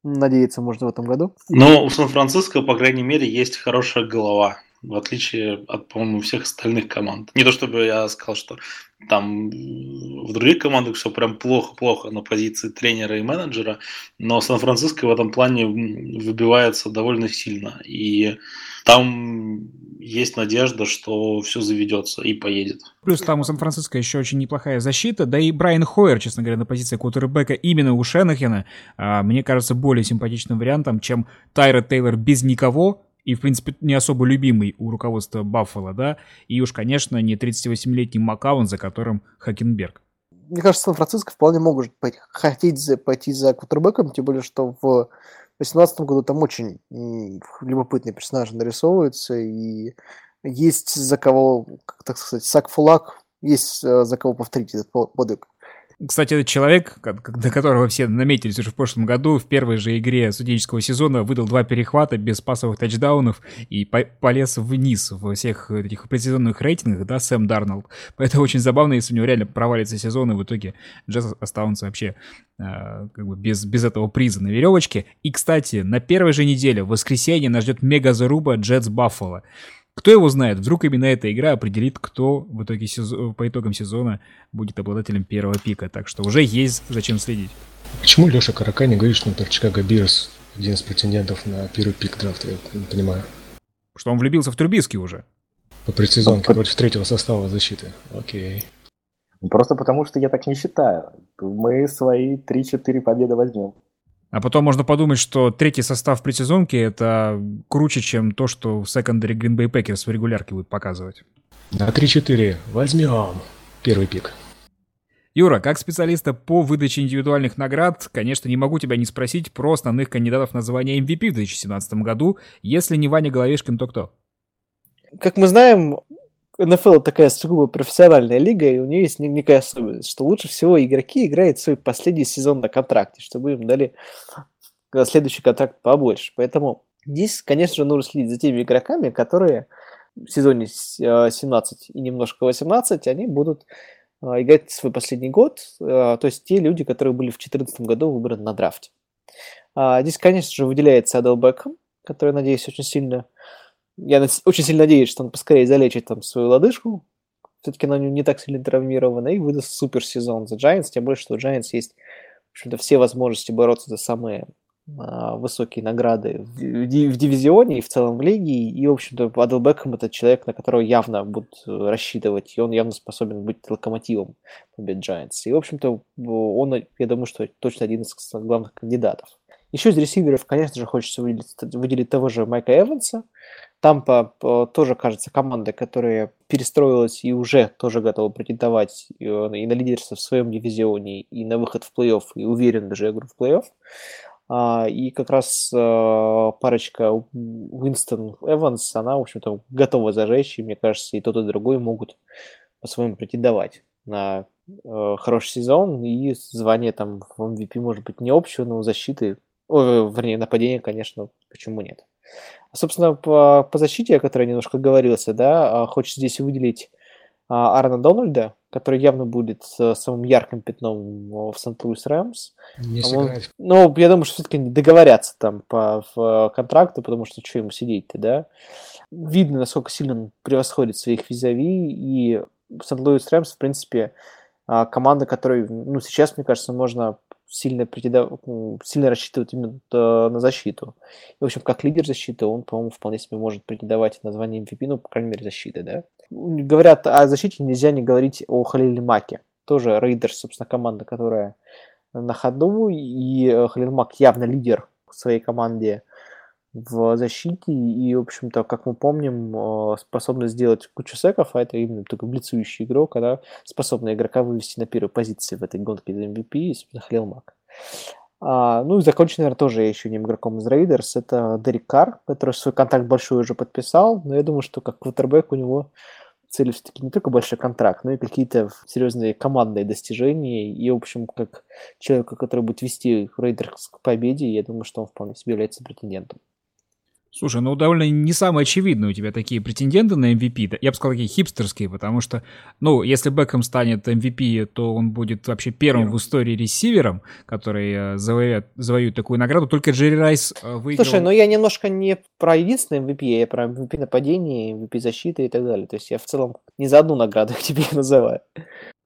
надеяться можно в этом году. Но у Сан-Франциско, по крайней мере, есть хорошая голова, в отличие от, по-моему, всех остальных команд. Не то чтобы я сказал, что там в других командах все прям плохо-плохо на позиции тренера и менеджера, но Сан-Франциско в этом плане выбивается довольно сильно. И там есть надежда, что все заведется и поедет. Плюс там у Сан-Франциско еще очень неплохая защита, да и Брайан Хойер, честно говоря, на позиции квотербека именно у Шенахена, а, мне кажется, более симпатичным вариантом, чем Тайра Тейлор без никого, и, в принципе, не особо любимый у руководства Баффала, да, и уж, конечно, не 38-летний Макаун, за которым Хакенберг. Мне кажется, Сан-Франциско вполне могут хотеть пойти за квотербеком, тем более, что в 2018 году там очень любопытные персонажи нарисовываются, и есть за кого, так сказать, сак фулак, есть э, за кого повторить этот подвиг. Кстати, этот человек, до которого все наметились уже в прошлом году, в первой же игре студенческого сезона выдал два перехвата без пасовых тачдаунов и полез вниз во всех этих предсезонных рейтингах, да, Сэм Дарнолд. Поэтому очень забавно, если у него реально провалится сезон, и в итоге Джаз останутся вообще э, как бы без, без этого приза на веревочке. И, кстати, на первой же неделе, в воскресенье, нас ждет мега-заруба Джетс Баффало. Кто его знает, вдруг именно эта игра определит, кто в итоге сезон, по итогам сезона будет обладателем первого пика. Так что уже есть зачем следить. Почему Леша Карака не говорит, что, например, Чикаго Бирс один из претендентов на первый пик драфта? Я не понимаю. Что он влюбился в Трубиски уже? По предсезонке против третьего состава защиты. Окей. Просто потому, что я так не считаю. Мы свои 3-4 победы возьмем. А потом можно подумать, что третий состав предсезонки это круче, чем то, что в секондаре Green Bay Packers в регулярке будет показывать. На 3-4 возьмем первый пик. Юра, как специалиста по выдаче индивидуальных наград, конечно, не могу тебя не спросить про основных кандидатов на звание MVP в 2017 году, если не Ваня Головешкин, то кто? Как мы знаем, НФЛ такая сугубо профессиональная лига, и у нее есть некая особенность, что лучше всего игроки играют свой последний сезон на контракте, чтобы им дали э, следующий контракт побольше. Поэтому здесь, конечно же, нужно следить за теми игроками, которые в сезоне 17 э, и немножко 18, они будут э, играть свой последний год, то есть те люди, которые были в 2014 году выбраны на драфте. А, здесь, конечно же, выделяется Адел Бекхэм, который, надеюсь, очень сильно я очень сильно надеюсь, что он поскорее залечит там свою лодыжку. Все-таки она не так сильно травмирована и выдаст супер сезон за Giants, тем более, что у Giants есть общем-то, все возможности бороться за самые а, высокие награды в, в, в дивизионе и в целом в лиге. И, в общем-то, Адел Бекхэм это человек, на которого явно будут рассчитывать, и он явно способен быть локомотивом побед Giants. И, в общем-то, он, я думаю, что точно один из главных кандидатов. Еще из ресиверов, конечно же, хочется выделить, выделить того же Майка Эванса, Тампа тоже, кажется, команда, которая перестроилась и уже тоже готова претендовать и на лидерство в своем дивизионе, и на выход в плей-офф, и уверен даже игру в плей-офф. А, и как раз а, парочка Уинстон Эванс, она, в общем-то, готова зажечь, и мне кажется, и тот, и другой могут по-своему претендовать на э, хороший сезон, и звание там в MVP может быть не общего, но защиты, о, вернее, нападения, конечно, почему нет. Собственно, по, по защите, о которой немножко говорился, да, а, хочется здесь выделить а, Аарона Дональда, который явно будет самым ярким пятном в Сент-Луис Рэмс. Не сыграть. Ну, я думаю, что все-таки договорятся там по в контракту, потому что что ему сидеть-то, да? Видно, насколько сильно он превосходит своих визави, и Сент-Луис Рэмс, в принципе, а, команда, которой, ну, сейчас, мне кажется, можно сильно, претендов... сильно рассчитывать именно на защиту. И, в общем, как лидер защиты, он, по-моему, вполне себе может претендовать на звание MVP, ну, по крайней мере, защиты, да. Говорят о защите, нельзя не говорить о Халиле Маке. Тоже Рейдерс, собственно, команда, которая на ходу, и э, Халил Мак явно лидер в своей команде в защите, и, в общем-то, как мы помним, э, способна сделать кучу sack ов, а это именно такой блицующий игрок, она способна игрока вывести на первую позицию в этой гонке за MVP, и, собственно, Халил Мак. А, ну и закончить, наверное, тоже еще одним игроком из Рейдерс, это Дерек Карр, который свой контракт большой уже подписал, но я думаю, что как квотербек у него цели все-таки не только большой контракт, но и какие-то серьезные командные достижения. И, в общем, как человека, который будет вести Рейдерс к победе, я думаю, что он вполне себе является претендентом. Слушай, ну довольно не самые очевидные у тебя такие претенденты на MVP. Я бы сказал, такие хипстерские, потому что, ну, если Бекхэм станет MVP, то он будет вообще первым Первым. в истории ресивером, который э, завоюет, завоюет такую награду. Только Джерри Райс э, выиграл... Слушай, ну я немножко не про единственный MVP, я про MVP нападения, MVP защиты и так далее. То есть я в целом не за одну награду к тебе называю.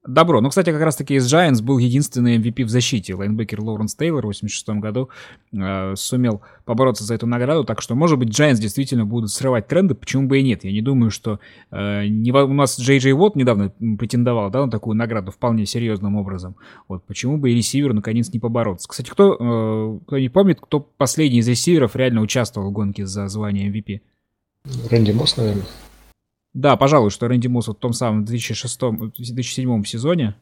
Добро. Ну, кстати, как раз-таки из Giants был единственный MVP в защите. Лайнбекер Лоуренс Тейлор в 86 году э, сумел побороться за эту награду, так что, может быть, Giants действительно будут срывать тренды, почему бы и нет. Я не думаю, что... Э, не, у нас Джей Джей Уотт недавно претендовал да, на такую награду вполне серьезным образом. Вот почему бы и ресивер наконец не побороться. Кстати, кто, э, кто не помнит, кто последний из ресиверов реально участвовал в гонке за звание MVP? Рэнди Мосс, наверное. Да, пожалуй, что Рэнди Мосс вот в том самом 2006-2007 сезоне.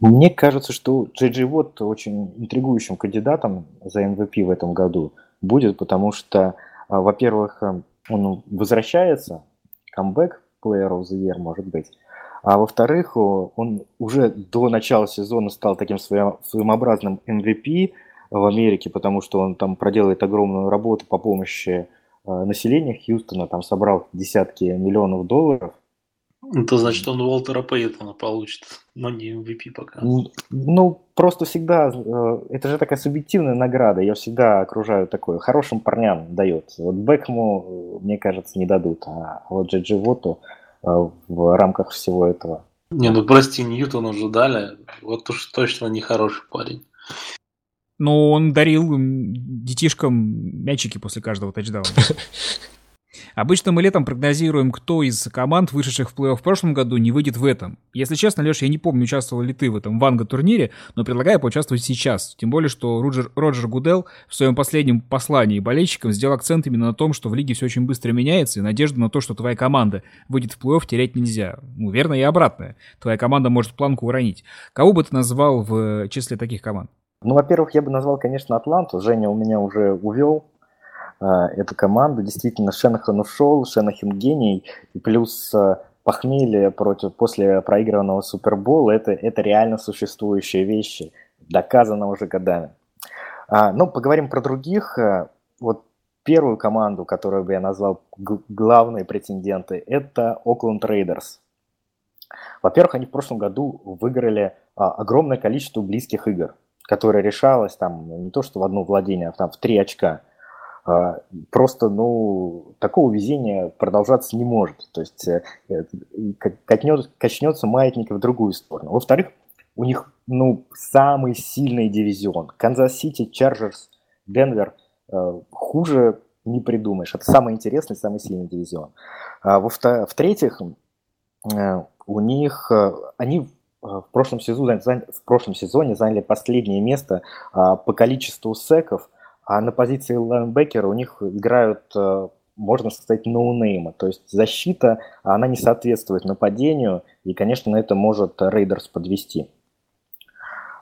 Мне кажется, что Джей Вотт очень интригующим кандидатом за MVP в этом году будет, потому что, а, во-первых, э, он возвращается, камбэк Player of the Year, может быть, а во-вторых, он уже до начала сезона стал таким своим, своеобразным MVP в Америке, потому что он там проделает огромную работу по помощи Э, населения Хьюстона, там собрал десятки миллионов долларов. Это значит, он Уолтера Пейтона получит, но не MVP пока. Ну, просто всегда, э, это же такая субъективная награда, я всегда окружаю такой, хорошим парням дает. Вот Бекму, э, мне кажется, не дадут, а вот Джиджи Воту в рамках всего этого. Не, ну прости, Ньютон уже дали, вот уж точно не хороший парень. Но он дарил детишкам мячики после каждого тачдауна. Обычно мы летом прогнозируем, кто из команд, вышедших в плей-офф в прошлом году, не выйдет в этом. Если честно, Леш, я не помню, участвовал ли ты в этом Ванга-турнире, но предлагаю поучаствовать сейчас. Тем более, что Роджер, Роджер Гудел в своем последнем послании болельщикам сделал акцент именно на том, что в лиге все очень быстро меняется, и надежду на то, что твоя команда выйдет в плей-офф, терять нельзя. Ну, верно и обратное. Твоя команда может планку уронить. Кого бы ты назвал в числе таких команд? Ну, во-первых, я бы назвал, конечно, Атланту. Женя у меня уже увел э, эту команду. Действительно, Шенахан ушел, Шенахан гений. И плюс э, похмелье против, после проигранного Супербола это, это реально существующие вещи, доказано уже годами. А, ну, поговорим про других. Э, вот первую команду, которую бы я назвал главные претенденты, это Окленд Рейдерс. Во-первых, они в прошлом году выиграли а, огромное количество близких игр которая решалась там не то что в одно владение, а там в три очка. А, просто, ну, такого везения продолжаться не может. То есть э, качнется, качнется маятник в другую сторону. Во-вторых, у них, ну, самый сильный дивизион. Канзас-Сити, Чарджерс, Денвер. Э, хуже не придумаешь. Это самый интересный, самый сильный дивизион. А В-третьих, э, у них, они Э, в прошлом сезоне, в прошлом сезоне заняли последнее место а, по количеству секов, а на позиции лайнбекера у них играют, э, можно сказать, ноунеймы. То есть защита, она не соответствует нападению, и, конечно, на это может Рейдерс подвести.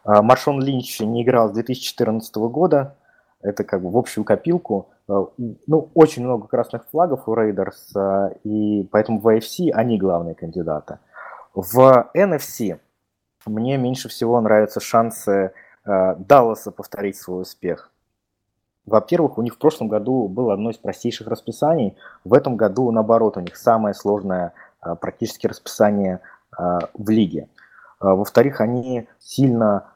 Маршон Линч не играл с 2014 года, это как бы в общую копилку. Э, ну, очень много красных флагов у Рейдерс, и поэтому в AFC они главные кандидаты. В NFC мне меньше всего нравятся шансы э, Далласа повторить свой успех. Во-первых, у них в прошлом году было одно из простейших расписаний. В этом году, наоборот, у них самое сложное э, практически расписание э, в лиге. Во-вторых, они сильно,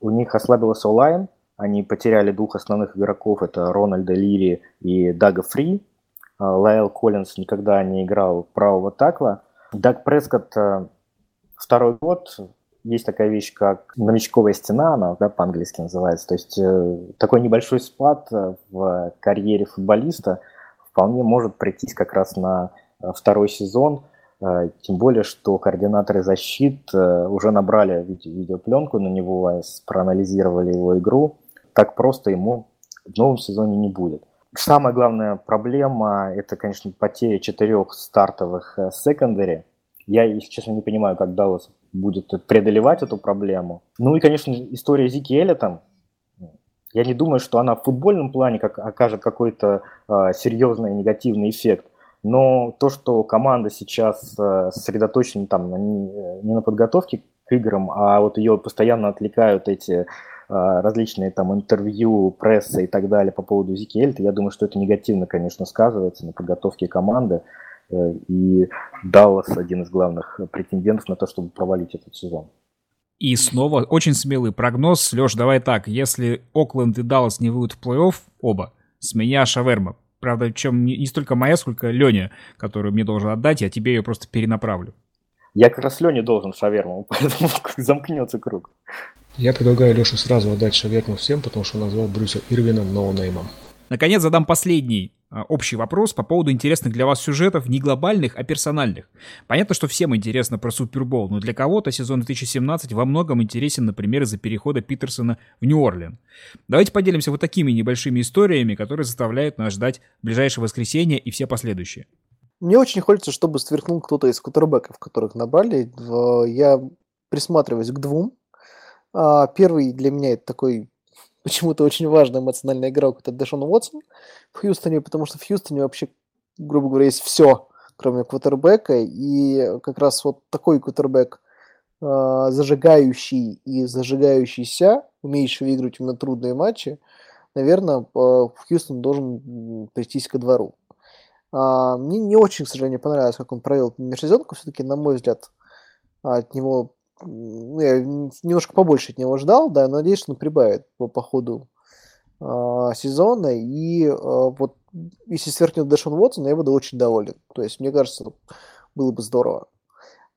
у них ослабился онлайн, они потеряли двух основных игроков, это Рональда Лири и Дага Фри. Лайл Коллинс никогда не играл правого такла. Даг Прескотт второй год есть такая вещь, как новичковая стена, она да, по-английски называется. То есть э, такой небольшой спад э, в карьере футболиста вполне может прийтись как раз на э, второй сезон. Э, тем более, что координаторы защит уже набрали виде, видеопленку на него, проанализировали его игру. Так просто ему в новом сезоне не будет. Самая главная проблема – это, конечно, потеря четырех стартовых секондари. Я, если честно, не понимаю, как Даллас будет преодолевать эту проблему. Ну и, конечно, история Зики Эллиотом. Я не думаю, что она в футбольном плане как, окажет какой-то э, серьезный негативный эффект. Но то, что команда сейчас э, сосредоточена там не, не на подготовке к играм, а вот ее постоянно отвлекают эти э, различные там интервью, пресса и так далее по поводу Зики Эльта, я думаю, что это негативно, конечно, сказывается на подготовке команды. И Даллас один из главных претендентов на то, чтобы провалить этот сезон. И снова очень смелый прогноз. Леш, давай так, если Окленд и Даллас не выйдут в плей-офф, оба, с меня шаверма. Правда, чем не, не столько моя, сколько Леня, которую мне должен отдать, я тебе ее просто перенаправлю. Я как раз Лене должен шаверму, поэтому замкнется круг. Я предлагаю Леше сразу отдать шаверму всем, потому что он назвал Брюса Ирвина ноунеймом. Наконец задам последний а, общий вопрос по поводу интересных для вас сюжетов, не глобальных, а персональных. Понятно, что всем интересно про Супербол, но для кого-то сезон 2017 во многом интересен, например, из-за перехода Питерсона в Нью-Орлен. Давайте поделимся вот такими небольшими историями, которые заставляют нас ждать ближайшее воскресенье и все последующие. Мне очень хочется, чтобы сверкнул кто-то из кутербеков, которых набрали. Я присматриваюсь к двум. А, первый для меня это такой почему-то очень важный эмоциональный игрок это Дэшон Уотсон в Хьюстоне, потому что в Хьюстоне вообще, грубо говоря, есть все, кроме квотербека, и как раз вот такой квотербек, э, зажигающий и зажигающийся, умеющий выигрывать именно трудные матчи, наверное, в Хьюстон должен прийтись ко двору. А, мне не очень, к сожалению, понравилось, как он провел межсезонку. Все-таки, на мой взгляд, от него я немножко побольше от него ждал, да, надеюсь, что он прибавит по, по ходу э, сезона. И э, вот если сверкнет Дэшон Уотсон, я буду очень доволен. То есть, мне кажется, было бы здорово.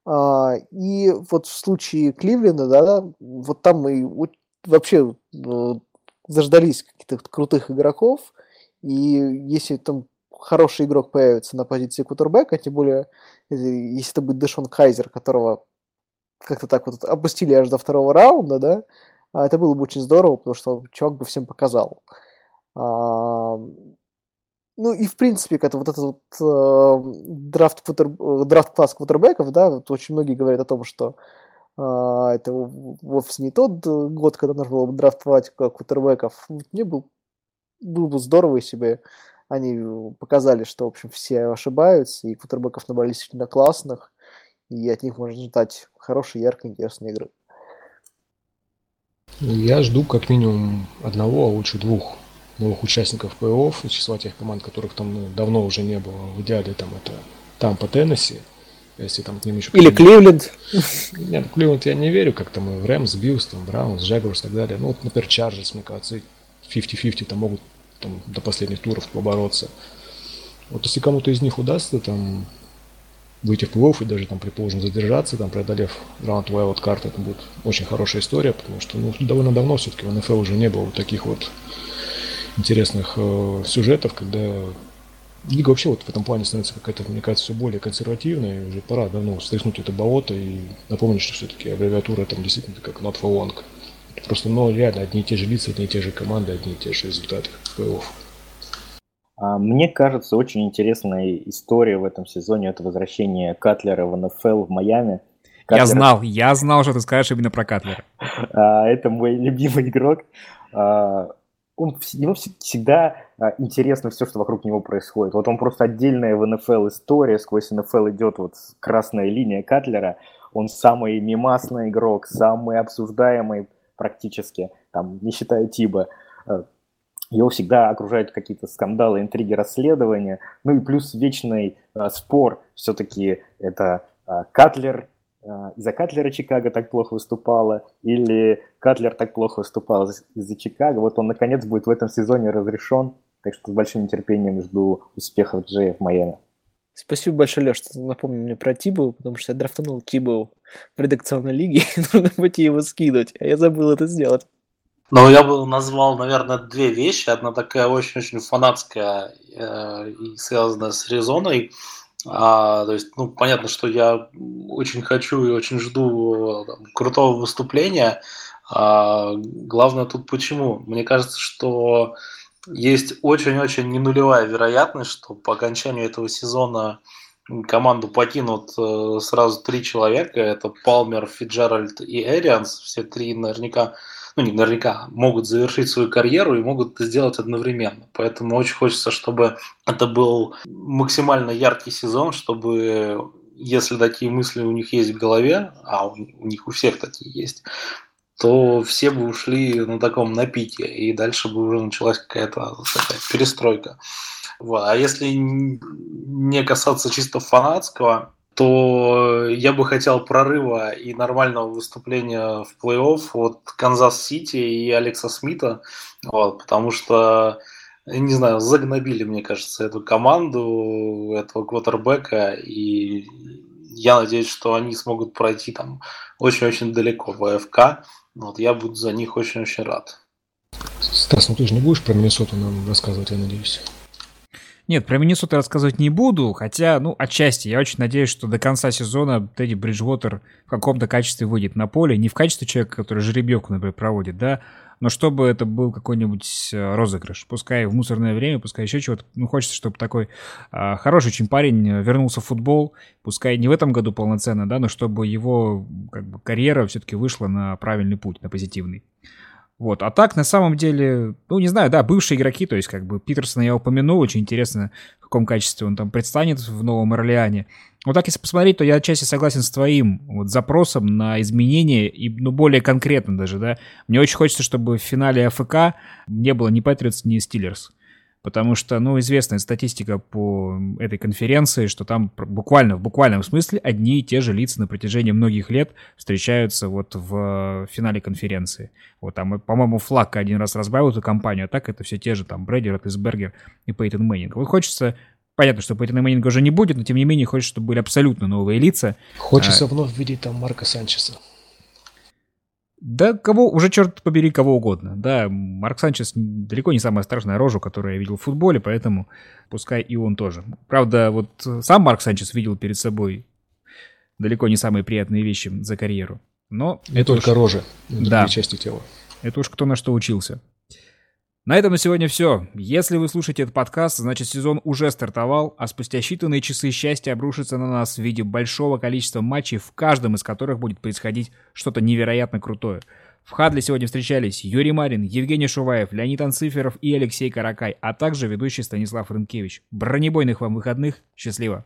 А, и вот в случае Кливленда, да, вот там мы вообще ну, заждались каких-то крутых игроков. И если там хороший игрок появится на позиции кутербека, тем более, если это будет Дэшон Кайзер, которого как-то так вот опустили аж до второго раунда, да, а это было бы очень здорово, потому что чувак бы всем показал. А, ну и в принципе, это вот этот вот э, драфт, квотер, драфт класс квотербеков, да, вот очень многие говорят о том, что э, это вовсе не тот год, когда нужно было бы драфтовать квотербеков. Мне был, было бы здорово, если бы они показали, что, в общем, все ошибаются, и квотербеков набрали действительно классных, и от них можно ждать хорошей, яркой, интересной игры. Я жду как минимум одного, а лучше двух новых участников плей-офф, из числа тех команд, которых там ну, давно уже не было. В идеале там это Тампа, Теннесси, если там к ним еще... Или Кливленд. Нет, Кливленд я не верю, как там и Рэмс, Биллс, там, Браунс, Джагуарс и так далее. Ну, вот, например, Чарджерс, мне кажется, 50-50 там могут там, до последних туров побороться. Вот если кому-то из них удастся там выйти в плей-офф и даже там, предположим, задержаться, там, преодолев раунд wild card, это будет очень хорошая история, потому что ну, довольно давно все-таки в НФЛ уже не было вот таких вот интересных э, сюжетов, когда лига вообще вот в этом плане становится какая-то, мне кажется, все более консервативной, и уже пора давно встряхнуть это болото и напомнить, что все-таки аббревиатура там действительно как not for long. Просто, ну, реально, одни и те же лица, одни и те же команды, одни и те же результаты в плей-офф. А, мне кажется, очень интересная история в этом сезоне – это возвращение Катлера в НФЛ в Майами. Катлер... Я знал, я знал, что ты скажешь именно про Катлера. А, это мой любимый игрок. А, он, ему всегда интересно все, что вокруг него происходит. Вот он просто отдельная в НФЛ история, сквозь НФЛ идет вот красная линия Катлера. Он самый мимасный игрок, самый обсуждаемый практически, там, не считая Тиба его всегда окружают какие-то скандалы, интриги, расследования. Ну и плюс вечный э, спор все-таки это э, Катлер, э, из-за Катлера Чикаго так плохо выступала, или Катлер так плохо выступал из-за Чикаго. Вот он, наконец, будет в этом сезоне разрешен. Так что с большим нетерпением жду успехов Джея в Майами. Спасибо большое, Леш, что напомнил мне про Тибу, потому что я драфтанул Тибу в редакционной лиге, нужно пойти его скинуть, а я забыл это сделать. Но я бы назвал, наверное, две вещи. Одна такая очень-очень фанатская э, и связанная с Резоной. А, то есть, ну, понятно, что я очень хочу и очень жду там, крутого выступления. А, главное тут почему? Мне кажется, что есть очень-очень не нулевая вероятность, что по окончанию этого сезона команду покинут э, сразу три человека. Это Палмер, Фиджеральд и Эрианс. Все три наверняка ну не наверняка, могут завершить свою карьеру и могут это сделать одновременно. Поэтому очень хочется, чтобы это был максимально яркий сезон, чтобы если такие мысли у них есть в голове, а у, них у всех такие есть, то все бы ушли на таком на пике, и дальше бы уже началась какая-то такая перестройка. Вот. А если не касаться чисто фанатского, то я бы хотел прорыва и нормального выступления в плей-офф от Канзас-Сити и Алекса Смита, вот, потому что, не знаю, загнобили, мне кажется, эту команду, этого квотербека, и я надеюсь, что они смогут пройти там очень-очень далеко в АФК. Вот, я буду за них очень-очень рад. Стас, ну ты же не будешь про Миннесоту нам рассказывать, я надеюсь? Нет, про Миннесоту рассказывать не буду, хотя, ну, отчасти. Я очень надеюсь, что до конца сезона Тедди Бриджвотер в каком-то качестве выйдет на поле. Не в качестве человека, который жеребьевку, например, проводит, да, но чтобы это был какой-нибудь э, розыгрыш. Пускай в мусорное время, пускай еще чего-то. Ну, хочется, чтобы такой а, хороший очень парень э, вернулся в футбол. Пускай не в этом году полноценно, да, но чтобы его как бы, карьера все-таки вышла на правильный путь, на позитивный. Вот. А так, на самом деле, ну, не знаю, да, бывшие игроки, то есть, как бы, Питерсона я упомянул, очень интересно, в каком качестве он там предстанет в Новом Орлеане. Вот так, если посмотреть, то я отчасти согласен с твоим вот запросом на изменения, и, ну, более конкретно даже, да. Мне очень хочется, чтобы в финале АФК не было ни Патриотс, ни Стиллерс потому что, ну, известная статистика по этой конференции, что там буквально, в буквальном смысле одни и те же лица на протяжении многих лет встречаются вот в финале конференции. Вот там, по-моему, Флакко один раз разбавил эту компанию, а так это все те же там Брэди, Ротлисбергер и Пейтон Мэннинг. Вот хочется Понятно, что Пейтона Мэннинга уже не будет, но тем не менее хочется, чтобы были абсолютно новые лица. Хочется а... вновь видеть там Марка Санчеса. Да кого, уже черт побери, кого угодно. Да, Марк Санчес далеко не самая страшная рожа, которую я видел в футболе, поэтому пускай и он тоже. Правда, вот сам Марк Санчес видел перед собой далеко не самые приятные вещи за карьеру. Но не это только уж... рожи, да. части тела. Это уж кто на что учился. На этом на сегодня все. Если вы слушаете этот подкаст, значит сезон уже стартовал, а спустя считанные часы счастья обрушится на нас в виде большого количества матчей, в каждом из которых будет происходить что-то невероятно крутое. В Хадле сегодня встречались Юрий Марин, Евгений Шуваев, Леонид Анциферов и Алексей Каракай, а также ведущий Станислав Рынкевич. Бронебойных вам выходных. Счастливо!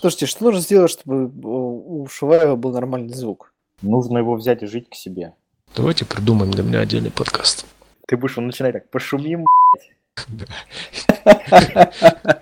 Слушайте, что нужно сделать, чтобы у Шуваева был нормальный звук? Нужно его взять и жить к себе. Давайте придумаем для меня отдельный подкаст. Ты будешь начинать так, пошумим,